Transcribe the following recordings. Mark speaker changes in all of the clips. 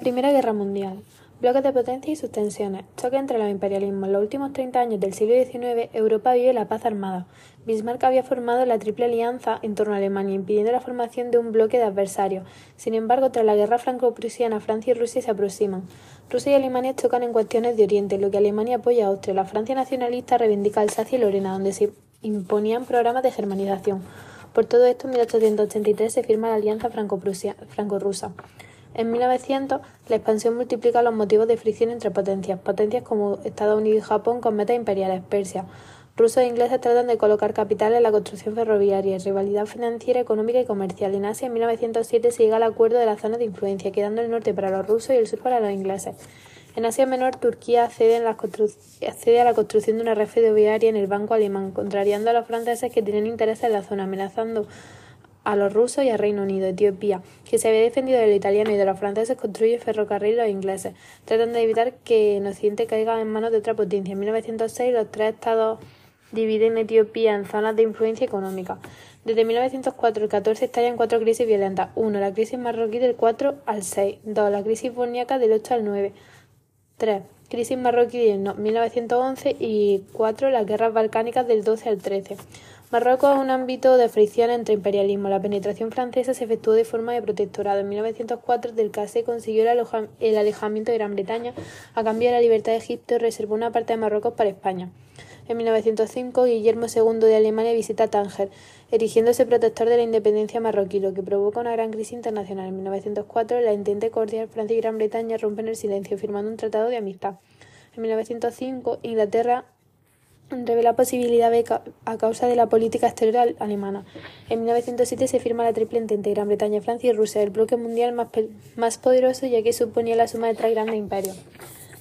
Speaker 1: Primera Guerra Mundial. Bloques de potencia y sus tensiones. Choque entre los imperialismos. En los últimos 30 años del siglo XIX, Europa vive la paz armada. Bismarck había formado la Triple Alianza en torno a Alemania, impidiendo la formación de un bloque de adversarios. Sin embargo, tras la guerra franco-prusiana, Francia y Rusia se aproximan. Rusia y Alemania chocan en cuestiones de Oriente, lo que Alemania apoya a Austria. La Francia nacionalista reivindica Alsacia y Lorena, donde se imponían programas de germanización. Por todo esto, en 1883 se firma la Alianza franco-rusa. En 1900, la expansión multiplica los motivos de fricción entre potencias, potencias como Estados Unidos y Japón con metas imperiales, Persia. Rusos e ingleses tratan de colocar capital en la construcción ferroviaria, rivalidad financiera, económica y comercial. En Asia, en 1907, se llega al acuerdo de la zona de influencia, quedando el norte para los rusos y el sur para los ingleses. En Asia Menor, Turquía accede, accede, a la construcción de una red ferroviaria en el Banco Alemán, contrariando a los franceses que tienen interés en la zona, amenazando a los rusos y al Reino Unido. Etiopía, que se había defendido de los italianos y de los franceses, construye ferrocarril los ingleses, tratando de evitar que en Occidente caiga en manos de otra potencia. En 1906, los tres estados dividen Etiopía en zonas de influencia económica. Desde 1904 al 14 estallan cuatro crisis violentas. 1. La crisis marroquí del 4 al 6. 2. La crisis bosniaca del 8 al 9. 3. Crisis marroquí de 1911 y 4. Las guerras balcánicas del 12 al 13. Marruecos es un ámbito de fricción entre imperialismo. La penetración francesa se efectuó de forma de protectorado. En 1904, Del Casse consiguió el, alejamiento de Gran Bretaña a cambio de la libertad de Egipto y reservó una parte de Marruecos para España. En 1905, Guillermo II de Alemania visita Tánger, erigiéndose protector de la independencia marroquí, lo que provoca una gran crisis internacional. En 1904, la entente cordial Francia y Gran Bretaña rompen el silencio, firmando un tratado de amistad. En 1905, Inglaterra revela posibilidad beca a causa de la política exterior alemana. En 1907 se firma la Triple Entente Gran Bretaña, Francia y Rusia, el bloque mundial más, más poderoso ya que suponía la suma de tres grandes imperios.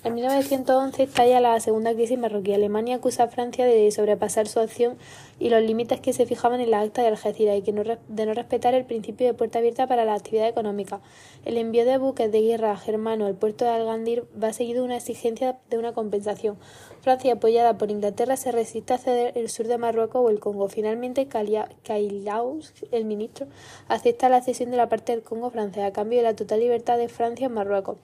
Speaker 1: En 1911 estalla la segunda crisis marroquí. Alemania acusa a Francia de sobrepasar su acción y los límites que se fijaban en la acta de Algeciras y que no, de no respetar el principio de puerta abierta para la actividad económica. El envío de buques de guerra germano al puerto de Algandir va seguido de una exigencia de una compensación. Francia, apoyada por Inglaterra, se resiste a ceder el sur de Marruecos o el Congo. Finalmente, Kailaus, el ministro, acepta la cesión de la parte del Congo francés a cambio de la total libertad de Francia en Marruecos.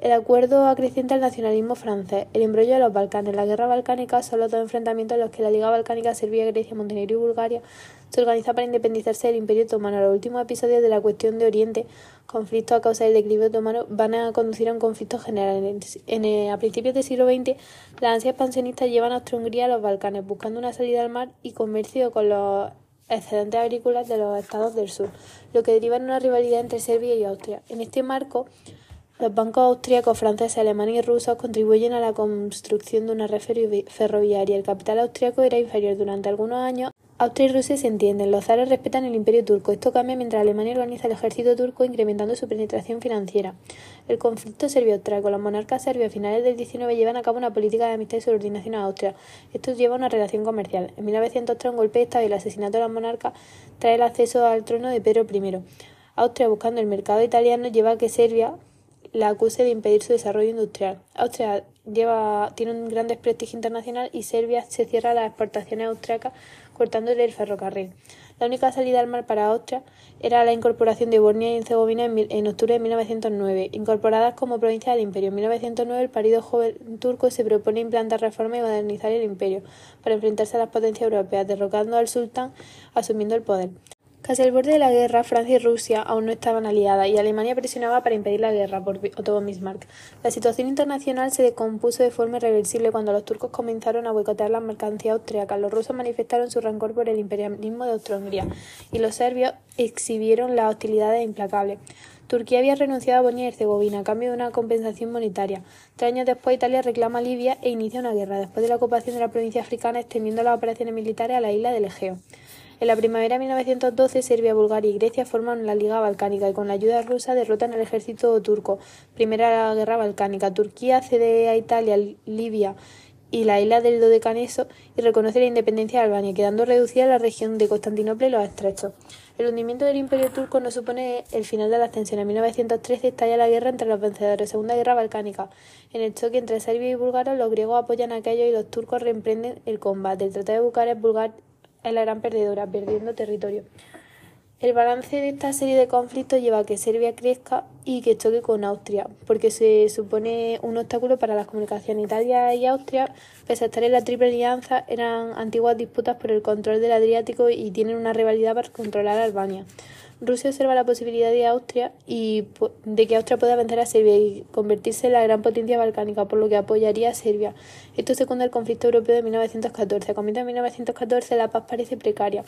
Speaker 1: El acuerdo acrecienta el nacionalismo francés, el embrollo de los Balcanes. La guerra balcánica son los dos enfrentamientos en los que la Liga Balcánica, Serbia, Grecia, Montenegro y Bulgaria se organiza para independizarse del Imperio Otomano. Los últimos episodios de la cuestión de Oriente, conflicto a causa del declive otomano, van a conducir a un conflicto general. En, a principios del siglo XX, las ansias expansionistas llevan a Austria-Hungría a los Balcanes, buscando una salida al mar y comercio con los excedentes agrícolas de los estados del sur, lo que deriva en una rivalidad entre Serbia y Austria. En este marco, los bancos austríacos, franceses, alemanes y rusos contribuyen a la construcción de una red ferroviaria. El capital austríaco era inferior durante algunos años. Austria y Rusia se entienden. Los zares respetan el imperio turco. Esto cambia mientras Alemania organiza el ejército turco, incrementando su penetración financiera. El conflicto serbio-austríaco. Los monarcas serbios a finales del XIX llevan a cabo una política de amistad y subordinación a Austria. Esto lleva a una relación comercial. En 1903, un golpe de Estado y el asesinato de los monarcas trae el acceso al trono de Pedro I. Austria, buscando el mercado italiano, lleva a que Serbia la acuse de impedir su desarrollo industrial. Austria lleva, tiene un gran desprestigio internacional y Serbia se cierra a las exportaciones austriacas cortándole el ferrocarril. La única salida al mar para Austria era la incorporación de Bosnia y Herzegovina en, octubre de 1909. Incorporadas como provincia del imperio en 1909, el parido joven turco se propone implantar reformas y modernizar el imperio para enfrentarse a las potencias europeas, derrocando al sultán asumiendo el poder. Casi al borde de la guerra, Francia y Rusia aún no estaban aliadas y Alemania presionaba para impedir la guerra por Otto Bismarck. La situación internacional se decompuso de forma irreversible cuando los turcos comenzaron a boicotear las mercancías austriacas. Los rusos manifestaron su rencor por el imperialismo de Austria-Hungría y los serbios exhibieron las hostilidades implacables. Turquía había renunciado a Bosnia y Herzegovina a cambio de una compensación monetaria. Tres años después, Italia reclama Libia e inicia una guerra, después de la ocupación de la provincia africana, extendiendo las operaciones militares a la isla del Egeo. En la primavera de 1912, Serbia, Bulgaria y Grecia forman la Liga Balcánica y con la ayuda rusa derrotan al ejército turco. Primera guerra balcánica. Turquía cede a Italia, Libia y la isla del Dodecaneso y reconoce la independencia de Albania, quedando reducida la región de Constantinopla y los estrechos. El hundimiento del imperio turco no supone el final de la ascensión. En 1913 estalla la guerra entre los vencedores, Segunda Guerra Balcánica. En el choque entre Serbia y Bulgaria, los griegos apoyan a aquellos y los turcos reemprenden el combate. El Tratado de Bucarest, es la gran perdedora, perdiendo territorio. El balance de esta serie de conflictos lleva a que Serbia crezca y que choque con Austria, porque se supone un obstáculo para las comunicaciones. Italia y Austria, pese a estar en la Triple Alianza, eran antiguas disputas por el control del Adriático y tienen una rivalidad para controlar Albania. Rusia observa la posibilidad de Austria y de que Austria pueda vencer a Serbia y convertirse en la gran potencia balcánica, por lo que apoyaría a Serbia. Esto secunda el conflicto europeo de 1914. A comienzos de 1914 la paz parece precaria.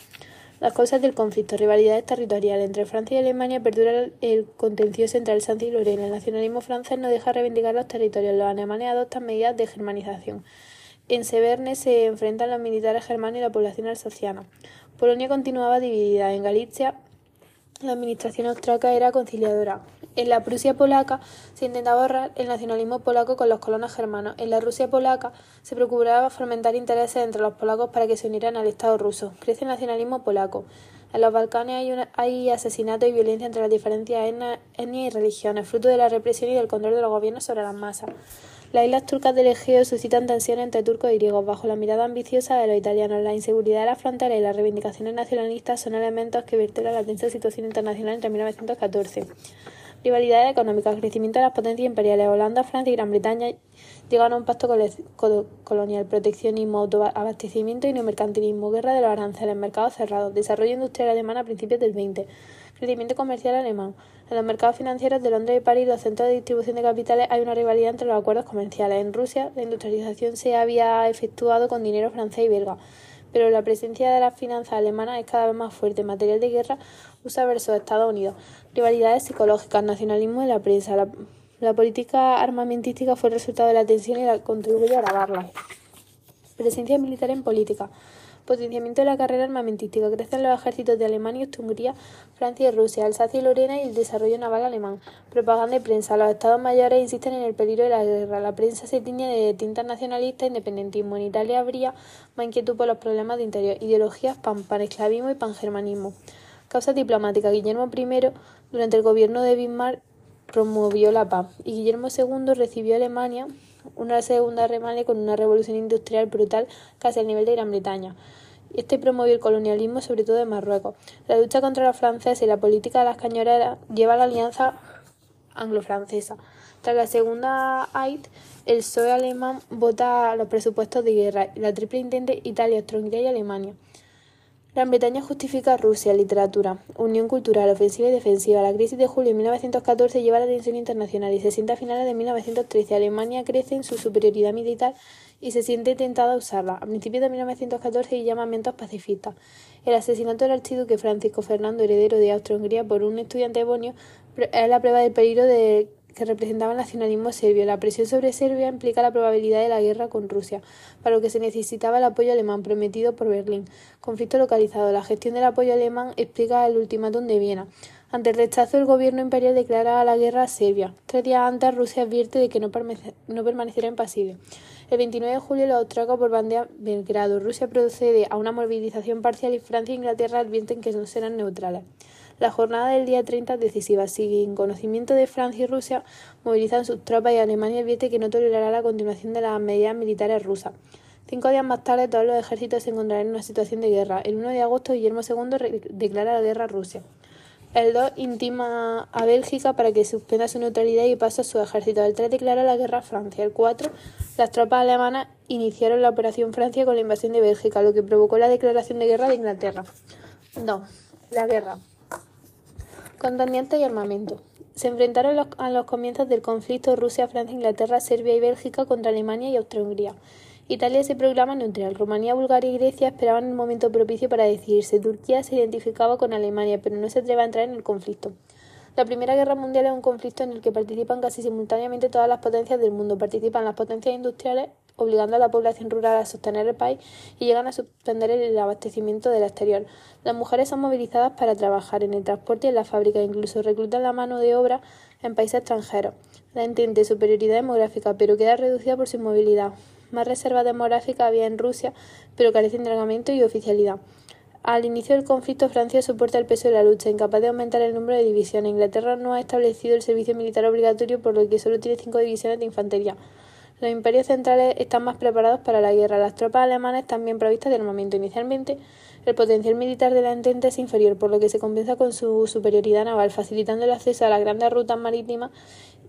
Speaker 1: Las causas del conflicto, rivalidades territoriales entre Francia y Alemania, perdura el contencioso entre Alsacia y Lorena. El nacionalismo francés no deja reivindicar los territorios. Los alemanes adoptan medidas de germanización. En Severne se enfrentan los militares germanos y la población alsaciana. Polonia continuaba dividida. En Galicia la administración austriaca era conciliadora. En la Prusia polaca se intentaba ahorrar el nacionalismo polaco con los colonos germanos. En la Rusia polaca se procuraba fomentar intereses entre los polacos para que se unieran al Estado ruso. Crece el nacionalismo polaco. En los Balcanes hay, hay asesinatos y violencia entre las diferentes etnias y religiones, fruto de la represión y del control de los gobiernos sobre las masas. Las islas turcas del Egeo suscitan tensiones entre turcos y griegos bajo la mirada ambiciosa de los italianos. La inseguridad de la frontera y las reivindicaciones nacionalistas son elementos que vierten la tensa situación internacional entre 1914. Rivalidades económicas, crecimiento de las potencias imperiales. Holanda, Francia y Gran Bretaña llegaron a un pacto colonial, proteccionismo, autoabastecimiento y neomercantilismo, guerra de los aranceles, mercados cerrados, desarrollo industrial alemán a principios del 20, crecimiento comercial alemán. En los mercados financieros de Londres y París, los centros de distribución de capitales, hay una rivalidad entre los acuerdos comerciales. En Rusia, la industrialización se había efectuado con dinero francés y belga, pero la presencia de las finanzas alemanas es cada vez más fuerte. Material de guerra USA versus Estados Unidos. Rivalidades psicológicas, nacionalismo y la prensa. La, política armamentística fue el resultado de la tensión y la contribuyó a agravarla. Presencia militar en política. Potenciamiento de la carrera armamentística. Crecen los ejércitos de Alemania, Hungría, Francia y Rusia, Alsacia y Lorena y el desarrollo naval alemán. Propaganda y prensa. Los estados mayores insisten en el peligro de la guerra. La prensa se tiñe de tintas nacionalistas e independentismo. En Italia habría más inquietud por los problemas de interior. Ideologías pan, panesclavismo y pangermanismo. Causa diplomática. Guillermo I, durante el gobierno de Bismarck, promovió la paz y Guillermo II recibió a Alemania una segunda Alemania con una revolución industrial brutal casi al nivel de Gran Bretaña. Este promovió el colonialismo, sobre todo en Marruecos. La lucha contra los franceses y la política de las cañoneras lleva a la alianza anglo-francesa. Tras la segunda AIT, el PSOE alemán vota los presupuestos de guerra. La triple intente Italia, Austria y Alemania. Gran Bretaña justifica a Rusia, literatura, unión cultural, ofensiva y defensiva. La crisis de julio de 1914 lleva a la tensión internacional y se siente a finales de 1913. Alemania crece en su superioridad militar y se siente tentada a usarla. A principios de 1914 hay llamamientos pacifistas. El asesinato del archiduque Francisco Fernando, heredero de Austria-Hungría, por un estudiante bonio, es la prueba del peligro de que representaba el nacionalismo serbio. La presión sobre Serbia implica la probabilidad de la guerra con Rusia, para lo que se necesitaba el apoyo alemán prometido por Berlín. Conflicto localizado. La gestión del apoyo alemán explica el ultimátum de Viena. Ante el rechazo, el gobierno imperial declara la guerra a Serbia. Tres días antes, Rusia advierte de que no, permanecerá impasible. El 29 de julio, los austriacos por bandera Belgrado. Rusia procede a una movilización parcial y Francia e Inglaterra advierten que no serán neutrales. La jornada del día 30 es decisiva. Sin conocimiento de Francia y Rusia, movilizan sus tropas y Alemania advierte que no tolerará la continuación de las medidas militares rusas. Cinco días más tarde, todos los ejércitos se encontrarán en una situación de guerra. El 1 de agosto, Guillermo II declara la guerra a Rusia. El 2 intima a Bélgica para que suspenda su neutralidad y pase a su ejército. El 3 declara la guerra a Francia. El 4 las tropas alemanas iniciaron la Operación Francia con la invasión de Bélgica, lo que provocó la declaración de guerra de Inglaterra. 2. La guerra. Contendientes y armamento. Se enfrentaron a los comienzos del conflicto Rusia, Francia, Inglaterra, Serbia y Bélgica contra Alemania y Austria-Hungría. Italia se proclama neutral. Rumanía, Bulgaria y Grecia esperaban el momento propicio para decidirse. Turquía se identificaba con Alemania, pero no se atreve a entrar en el conflicto. La Primera Guerra Mundial es un conflicto en el que participan casi simultáneamente todas las potencias del mundo. Participan las potencias industriales, obligando a la población rural a sostener el país y llegan a suspender el abastecimiento del exterior. Las mujeres son movilizadas para trabajar en el transporte y en la fábrica, incluso reclutan la mano de obra en países extranjeros. La intente superioridad demográfica, pero queda reducida por su inmovilidad. Más reserva demográfica había en Rusia, pero carecen de armamento y oficialidad. Al inicio del conflicto, Francia soporta el peso de la lucha, incapaz de aumentar el número de divisiones. Inglaterra no ha establecido el servicio militar obligatorio, por lo que solo tiene cinco divisiones de infantería. Los imperios centrales están más preparados para la guerra. Las tropas alemanas están bien provistas de armamento. Inicialmente, el potencial militar de la Entente es inferior, por lo que se compensa con su superioridad naval, facilitando el acceso a las grandes rutas marítimas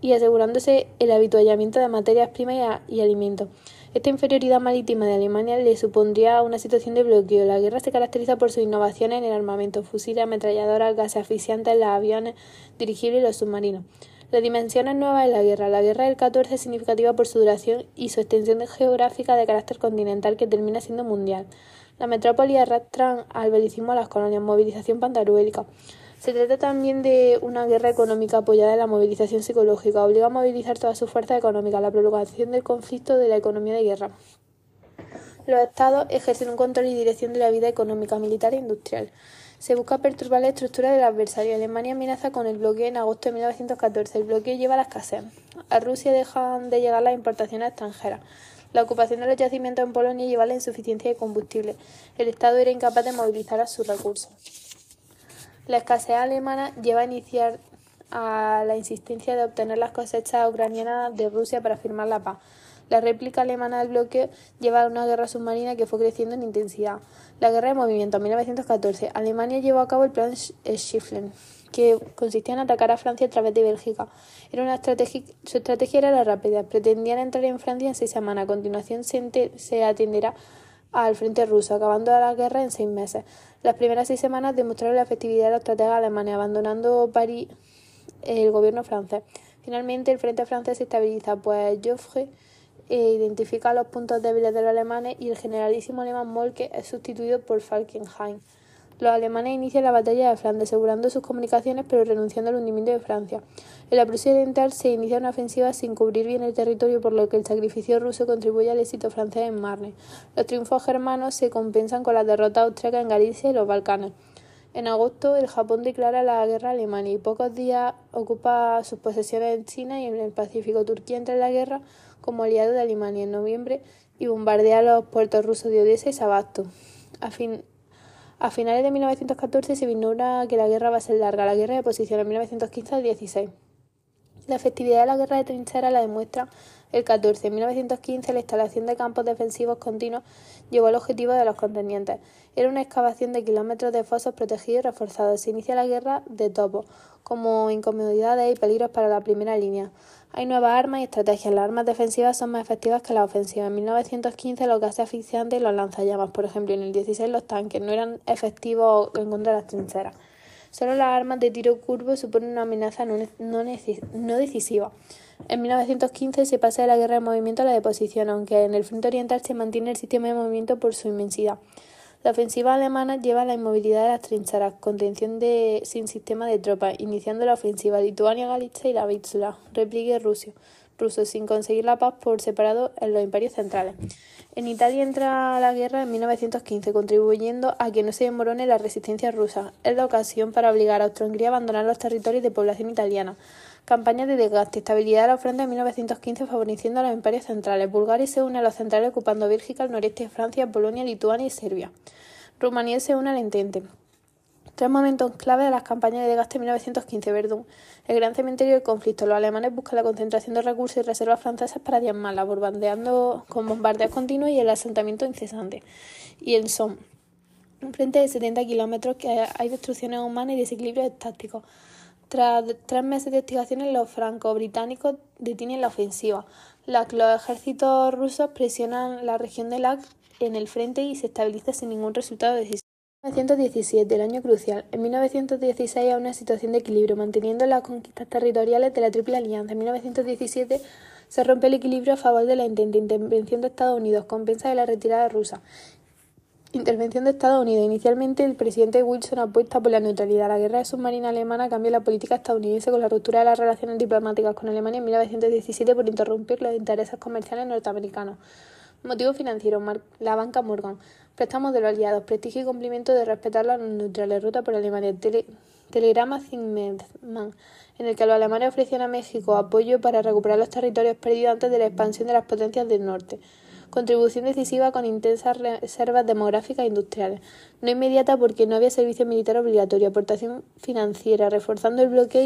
Speaker 1: y asegurándose el habituallamiento de materias primas y, y alimentos. Esta inferioridad marítima de Alemania le supondría una situación de bloqueo. La guerra se caracteriza por sus innovaciones en el armamento, fusiles, ametralladoras, gases asfixiantes, los aviones dirigibles y los submarinos. Las dimensiones nuevas de la guerra. La guerra del 14 es significativa por su duración y su extensión geográfica de carácter continental que termina siendo mundial. La metrópoli arrastran al belicismo a las colonias, movilización pantaruélica. Se trata también de una guerra económica apoyada en la movilización psicológica. Obliga a movilizar todas sus fuerzas económicas, la prolongación del conflicto de la economía de guerra. Los estados ejercen un control y dirección de la vida económica, militar e industrial. Se busca perturbar la estructura del adversario. Alemania amenaza con el bloqueo en agosto de 1914. El bloqueo lleva a la escasez. A Rusia dejan de llegar las importaciones extranjeras. La ocupación de los yacimientos en Polonia lleva a la insuficiencia de combustible. El Estado era incapaz de movilizar a sus recursos. La escasez alemana lleva a iniciar a la insistencia de obtener las cosechas ucranianas de Rusia para firmar la paz. La réplica alemana del bloqueo lleva a una guerra submarina que fue creciendo en intensidad. La guerra de movimiento en 1914. Alemania llevó a cabo el plan Schifflen, que consistía en atacar a Francia a través de Bélgica. Era una estrategia, su estrategia era la rápida. Pretendían entrar en Francia en seis semanas. A continuación se, se atenderá al frente ruso, acabando la guerra en seis meses. Las primeras seis semanas demostraron la efectividad de la estrategia alemana, abandonando París el gobierno francés. Finalmente, el frente francés se estabiliza, pues Joffre eh, identifica los puntos débiles de los alemanes y el generalísimo alemán Molke es sustituido por Falkenhayn. Los alemanes inician la batalla de Flandes, asegurando sus comunicaciones pero renunciando al hundimiento de Francia. En la Prusia Oriental se inicia una ofensiva sin cubrir bien el territorio, por lo que el sacrificio ruso contribuye al éxito francés en Marne. Los triunfos germanos se compensan con las derrotas austriacas en Galicia y los Balcanes. En agosto, el Japón declara la guerra a Alemania y pocos días ocupa sus posesiones en China y en el Pacífico. Turquía entra en la guerra como aliado de Alemania en noviembre y bombardea los puertos rusos de Odessa y Sabasto. A fin, a finales de 1914 se vislumbra que la guerra va a ser larga, la guerra de posición en 1915 al 16. La efectividad de la guerra de trinchera la demuestra el 14. En 1915 la instalación de campos defensivos continuos llevó al objetivo de los contendientes. Era una excavación de kilómetros de fosos protegidos y reforzados. Se inicia la guerra de topo, como incomodidades y peligros para la primera línea. Hay nuevas armas y estrategias. Las armas defensivas son más efectivas que las ofensivas. En 1915 los gases asfixiantes y los lanzallamas, por ejemplo, en el 16 los tanques no eran efectivos en contra de las trincheras. Solo las armas de tiro curvo suponen una amenaza no, no, decisiva. En 1915 se pasa de la guerra de movimiento a la de posición, aunque en el frente oriental se mantiene el sistema de movimiento por su inmensidad. La ofensiva alemana lleva la inmovilidad de las trincheras, contención de, sin sistema de tropas, iniciando la ofensiva Lituania, Galicia y la Vístula, repliegue ruso, ruso, sin conseguir la paz por separado en los imperios centrales. En Italia entra la guerra en 1915, contribuyendo a que no se demorone la resistencia rusa. Es la ocasión para obligar a Austria-Hungría a abandonar los territorios de población italiana. Campaña de desgaste, estabilidad de la ofrenda en 1915 favoreciendo a los imperios centrales. Bulgaria se une a los centrales ocupando Bélgica, el noreste de Francia, Polonia, Lituania y Serbia. Rumanía se une al Entente. Tres momentos clave de las campañas de desgaste en 1915. Verdún. El gran cementerio del conflicto. Los alemanes buscan la concentración de recursos y reservas francesas para diezmarla, bombardeando con bombardeos continuos y el asentamiento incesante. Y el Somme. Un frente de 70 kilómetros que hay destrucciones humanas y desequilibrios tácticos. Tras tres meses de investigaciones, los franco-británicos detienen la ofensiva. los ejércitos rusos presionan la región de Lac en el frente y se estabiliza sin ningún resultado decisivo. 1917, el año crucial. En 1916 hay una situación de equilibrio, manteniendo las conquistas territoriales de la Triple Alianza. En 1917 se rompe el equilibrio a favor de la intervención de Estados Unidos, compensa de la retirada rusa. Intervención de Estados Unidos. Inicialmente, el presidente Wilson apuesta por la neutralidad. La guerra submarina alemana cambia la política estadounidense con la ruptura de las relaciones diplomáticas con Alemania en 1917 por interrumpir los intereses comerciales norteamericanos. Motivo financiero. La banca Morgan. Préstamos de los aliados. Prestigio y cumplimiento de respetar las neutrales. Ruta por Alemania. telegrama Zimmermann, en el que los alemanes ofrecían a México apoyo para recuperar los territorios perdidos antes de la expansión de las potencias del norte. Contribución decisiva con intensas reservas demográficas e industriales. No inmediata porque no había servicio militar obligatorio. Aportación financiera, reforzando el bloqueo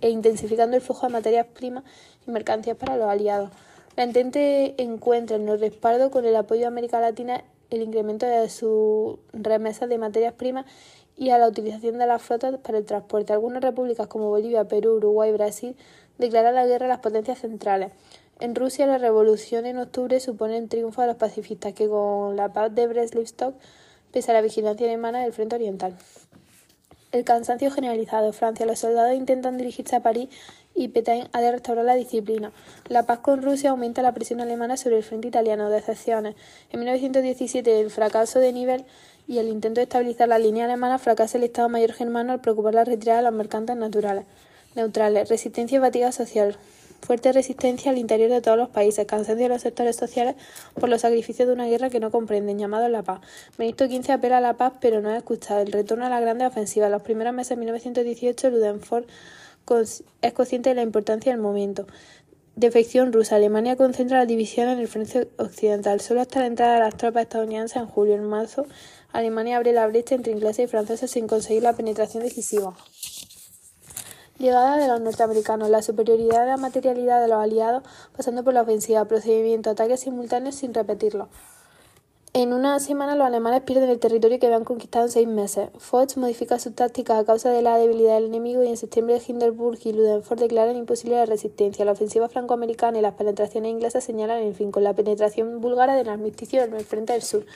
Speaker 1: e intensificando el flujo de materias primas y mercancías para los aliados. La Entente encuentra en el respaldo con el apoyo de América Latina el incremento de sus remesas de materias primas y a la utilización de las flotas para el transporte. Algunas repúblicas como Bolivia, Perú, Uruguay y Brasil declaran la guerra a las potencias centrales. En Rusia, la revolución en octubre supone el triunfo de los pacifistas, que con la paz de Brest-Litovsk, pese a la vigilancia alemana del frente oriental. El cansancio generalizado. Francia. Los soldados intentan dirigirse a París y Petain ha de restaurar la disciplina. La paz con Rusia aumenta la presión alemana sobre el frente italiano. Decepciones. En 1917, el fracaso de nivel y el intento de estabilizar la línea alemana fracasa el Estado Mayor germano al preocupar la retirada de los mercantes naturales. Neutrales. Resistencia y fatiga social fuerte resistencia al interior de todos los países, cansancio de los sectores sociales por los sacrificios de una guerra que no comprenden, llamado la paz. Benito XV apela a la paz, pero no es escuchado. El retorno a la grande ofensiva. En los primeros meses de 1918, Ludenford es consciente de la importancia del momento. Defección rusa. Alemania concentra la división en el frente occidental. Solo hasta la entrada de las tropas estadounidenses en julio. En marzo, Alemania abre la brecha entre ingleses y franceses sin conseguir la penetración decisiva. Llegada de los norteamericanos, la superioridad de la materialidad de los aliados, pasando por la ofensiva, procedimiento, ataques simultáneos sin repetirlo. En una semana los alemanes pierden el territorio que habían conquistado en seis meses. Foch modifica sus tácticas a causa de la debilidad del enemigo y en septiembre Hindenburg y Ludendorff declaran imposible la resistencia. La ofensiva francoamericana y las penetraciones inglesas señalan el fin con la penetración búlgara del armisticio en el frente del sur.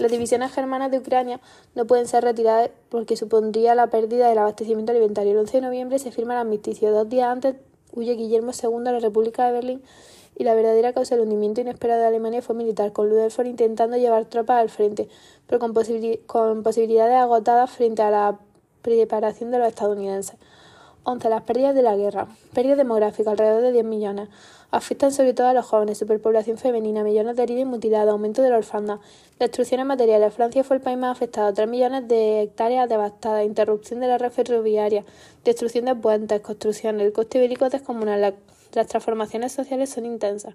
Speaker 1: Las divisiones germanas de Ucrania no pueden ser retiradas porque supondría la pérdida del abastecimiento alimentario. El 11 de noviembre se firma el armisticio. Dos días antes huye Guillermo II a la República de Berlín y la verdadera causa del hundimiento inesperado de Alemania fue militar, con Ludendorff intentando llevar tropas al frente, pero con, posibilidades agotadas frente a la preparación de los estadounidenses. 11. Las pérdidas de la guerra. Pérdida demográfica, alrededor de 10 millones. Afectan sobre todo a los jóvenes, superpoblación femenina, millones de heridos y mutilados, aumento de la orfandad, destrucciones materiales. Francia fue el país más afectado, 3 millones de hectáreas devastadas, interrupción de la red ferroviaria, destrucción de puentes, construcción, el coste bélico descomunal, las transformaciones sociales son intensas.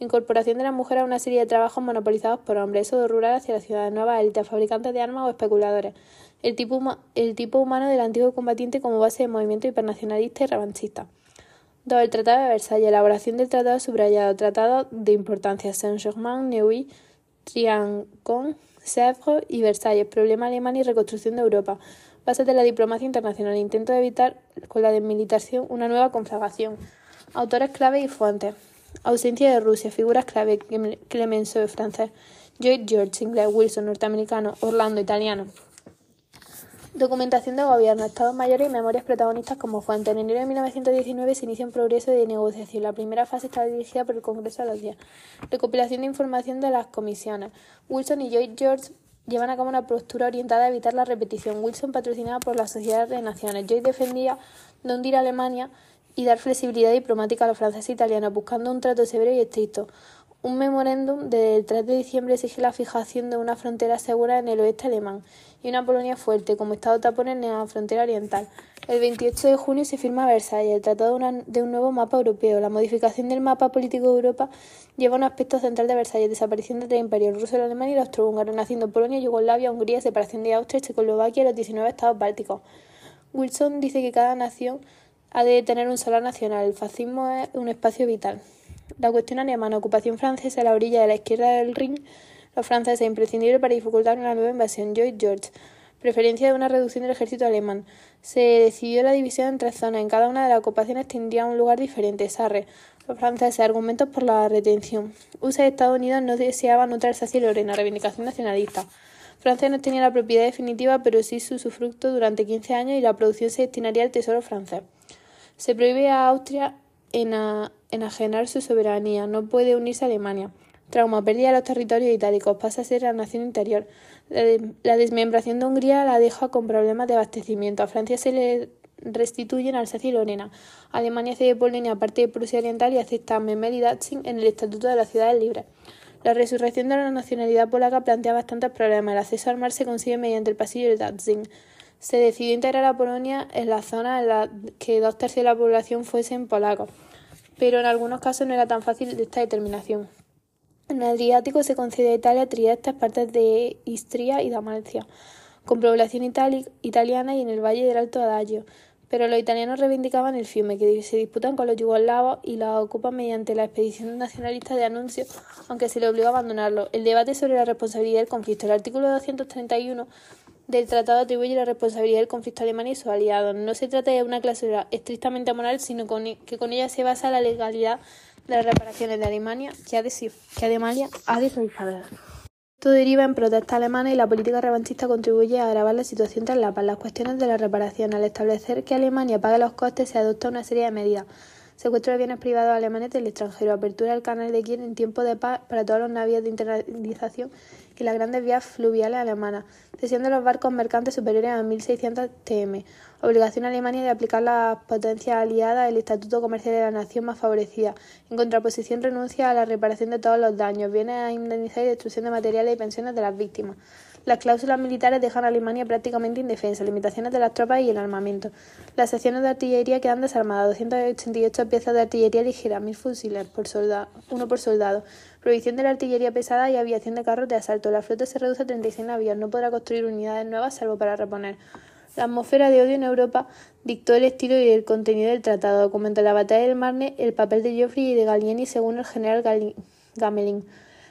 Speaker 1: Incorporación de la mujer a una serie de trabajos monopolizados por hombres, eso rural hacia la ciudad, nuevas élites, fabricantes de armas o especuladores. El tipo, el tipo humano del antiguo combatiente como base de movimiento hipernacionalista y revanchista. 2. El Tratado de Versalles. Elaboración del Tratado subrayado. Tratado de importancia. Saint-Germain, Neuilly, Triancon, Sèvres y Versalles. Problema alemán y reconstrucción de Europa. Bases de la diplomacia internacional. Intento de evitar con la desmilitarización una nueva conflagración. Autores clave y fuentes. Ausencia de Rusia. Figuras clave. Clemenceau, francés. Lloyd George, inglés. Wilson, norteamericano. Orlando, italiano. Documentación de gobierno, estados mayores y memorias protagonistas como fuente. En enero de 1919 se inicia un progreso de negociación. La primera fase estaba dirigida por el Congreso de los días. Recopilación de información de las comisiones. Wilson y Lloyd George llevan a cabo una postura orientada a evitar la repetición. Wilson patrocinada por la Sociedad de Naciones. Lloyd defendía no hundir a Alemania y dar flexibilidad diplomática a los franceses e italianos, buscando un trato severo y estricto. Un memorándum del 3 de diciembre exige la fijación de una frontera segura en el oeste alemán y una Polonia fuerte como Estado tapón en la frontera oriental. El 28 de junio se firma Versalles, el tratado de un nuevo mapa europeo. La modificación del mapa político de Europa lleva un aspecto central de Versalles, desaparición de tres imperios, ruso, el alemán y el austrohúngaro, naciendo Polonia, Yugoslavia, Hungría, separación de Austria, Checoslovaquia y los 19 estados bálticos. Wilson dice que cada nación ha de tener un solar nacional. El fascismo es un espacio vital. La cuestión alemana, ocupación francesa a la orilla de la izquierda del Rin, los franceses imprescindible para dificultar una nueva invasión. Lloyd George. Preferencia de una reducción del ejército alemán. Se decidió la división en tres zonas. En cada una de las ocupaciones tendría un lugar diferente. Sarre. Los franceses. Argumentos por la retención. USA y Estados Unidos no deseaban otra Alsacia y Lorena. Reivindicación nacionalista. Francia no tenía la propiedad definitiva, pero sí su usufructo durante 15 años y la producción se destinaría al tesoro francés. Se prohíbe a Austria enajenar su soberanía, no puede unirse a Alemania. Trauma, pérdida de los territorios itálicos, pasa a ser la nación interior. La, desmembración de Hungría la deja con problemas de abastecimiento. A Francia se le restituyen Alsacia y Lorena. Alemania cede Polonia parte de Prusia Oriental y acepta Memel y Danzig en el Estatuto de las Ciudades Libres. La resurrección de la nacionalidad polaca plantea bastantes problemas. El acceso al mar se consigue mediante el pasillo de Danzig se decidió integrar a Polonia en la zona en la que dos tercios de la población fuesen polacos, pero en algunos casos no era tan fácil esta determinación. En el Adriático se concede a Italia Trieste, partes de Istria y Dalmacia, con población italiana y en el Valle del Alto Adagio, pero los italianos reivindicaban el Fiume, que se disputan con los yugoslavos y la ocupan mediante la expedición nacionalista de Anuncio, aunque se le obligó a abandonarlo. El debate sobre la responsabilidad del conflicto. El artículo 231 del tratado atribuye la responsabilidad del conflicto a Alemania y sus aliados. No se trata de una cláusula estrictamente moral, sino que con ella se basa la legalidad de las reparaciones de Alemania que, ha de, que Alemania ha de realizar. Esto deriva en protesta alemana y la política revanchista contribuye a agravar la situación tras la paz. Las cuestiones de la reparación. Al establecer que Alemania pague los costes, se adopta una serie de medidas. Secuestro de bienes privados alemanes del extranjero. Apertura del canal de Kiel en tiempo de paz para todos los navíos de internalización y las grandes vías fluviales alemanas. Cesión de los barcos mercantes superiores a 1.600 TM. Obligación a Alemania de aplicar las potencias aliadas el Estatuto Comercial de la Nación más favorecida. En contraposición, renuncia a la reparación de todos los daños, viene a indemnizar y destrucción de materiales y pensiones de las víctimas. Las cláusulas militares dejan a Alemania prácticamente indefensa, limitaciones de las tropas y el armamento. Las secciones de artillería quedan desarmadas, 288 piezas de artillería ligera, 1.000 fusiles, por soldado, uno por soldado. Prohibición de la artillería pesada y aviación de carros de asalto. La flota se reduce a 36 navíos, no podrá construir unidades nuevas salvo para reponer. La atmósfera de odio en Europa dictó el estilo y el contenido del tratado. Documenta la batalla del Marne, el papel de Geoffrey y de Gallieni según el general Gamelin.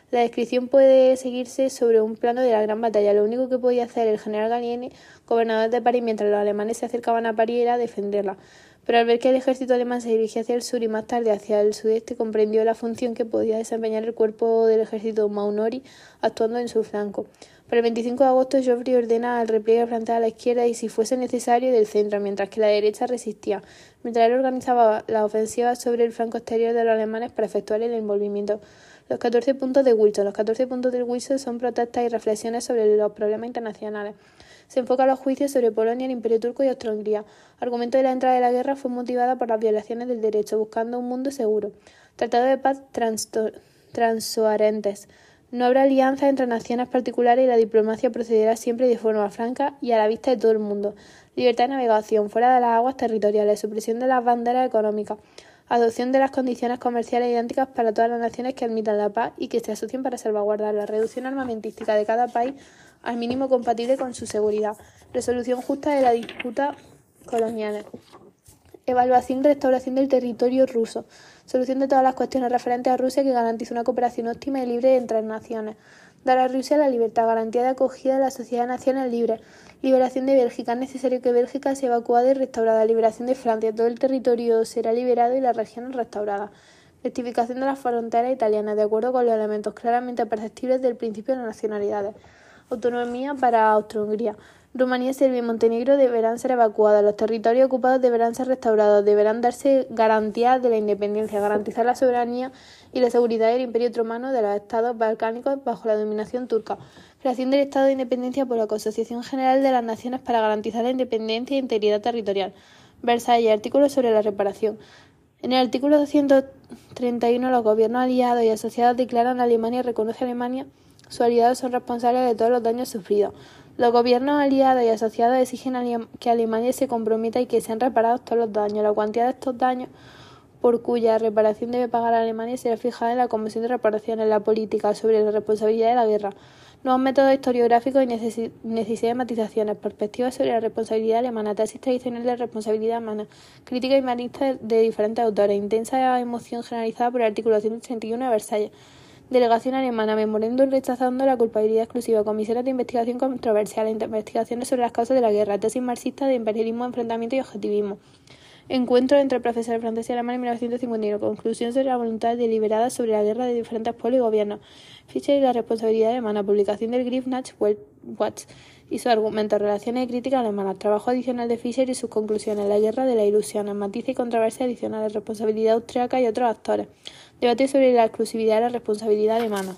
Speaker 1: La descripción puede seguirse sobre un plano de la gran batalla. Lo único que podía hacer el general Gallieni, gobernador de París, mientras los alemanes se acercaban a París, era defenderla. Pero al ver que el ejército alemán se dirigía hacia el sur y más tarde hacia el sudeste, comprendió la función que podía desempeñar el cuerpo del ejército Maunori actuando en su flanco. Para el 25 de agosto, Joffrey ordena al repliegue francés a la izquierda y, si fuese necesario, del centro, mientras que la derecha resistía, mientras él organizaba la ofensiva sobre el flanco exterior de los alemanes para efectuar el envolvimiento. Los 14 puntos de Wilson. Los 14 puntos de Wilson son protestas y reflexiones sobre los problemas internacionales. Se enfoca los juicios sobre Polonia, el Imperio Turco y Austria-Hungría. Argumento de la entrada de la guerra fue motivada por las violaciones del derecho, buscando un mundo seguro. Tratado de paz transuarentes. No habrá alianza entre naciones particulares y la diplomacia procederá siempre de forma franca y a la vista de todo el mundo. Libertad de navegación fuera de las aguas territoriales, supresión de las banderas económicas, adopción de las condiciones comerciales idénticas para todas las naciones que admitan la paz y que se asocien para salvaguardar la reducción armamentística de cada país al mínimo compatible con su seguridad, resolución justa de la disputa colonial, evaluación y restauración del territorio ruso, solución de todas las cuestiones referentes a Rusia que garantice una cooperación óptima y libre entre naciones, dar a Rusia la libertad, garantía de acogida de la sociedad nacional libre, liberación de Bélgica, es necesario que Bélgica sea evacuada y restaurada, liberación de Francia, todo el territorio será liberado y las regiones restauradas. Rectificación de las fronteras italianas, de acuerdo con los elementos claramente perceptibles del principio de las nacionalidades. Autonomía para Austria-Hungría. Rumanía, Serbia y Montenegro deberán ser evacuadas, los territorios ocupados deberán ser restaurados, deberán darse garantías de la independencia, garantizar la soberanía y la seguridad del Imperio Otomano de los estados balcánicos bajo la dominación turca. Creación del Estado de Independencia por la Asociación General de las Naciones para garantizar la independencia e integridad territorial. Versalles, artículo sobre la reparación. En el artículo 231, los gobiernos aliados y asociados declaran a Alemania y reconoce a Alemania sus aliados son responsables de todos los daños sufridos. Los gobiernos aliados y asociados exigen que Alemania se comprometa y que sean reparados todos los daños. La cuantía de estos daños por cuya reparación debe pagar Alemania será fijada en la Comisión de Reparación en la política sobre la responsabilidad de la guerra. Nuevos métodos historiográficos y necesidad de matizaciones, perspectivas sobre la responsabilidad alemana, tesis tradicional de responsabilidad humana, crítica y humanista de diferentes autores, intensa emoción generalizada por el artículo 181 de Versalles. Delegación alemana, memorándum rechazando la culpabilidad exclusiva, comisiones de investigación controversial, investigaciones sobre las causas de la guerra, tesis marxista de imperialismo, enfrentamiento y objetivismo. Encuentro entre profesores franceses y alemanes en 1951. Conclusión sobre la voluntad deliberada sobre la guerra de diferentes pueblos y gobiernos. Fischer y la responsabilidad alemana. Publicación del Griffnach Watch y su argumento. Relaciones y crítica alemanas. Trabajo adicional de Fischer y sus conclusiones. La guerra de la ilusión. Matices y controversia adicionales. Responsabilidad austriaca y otros actores. Debate sobre la exclusividad y la responsabilidad alemana.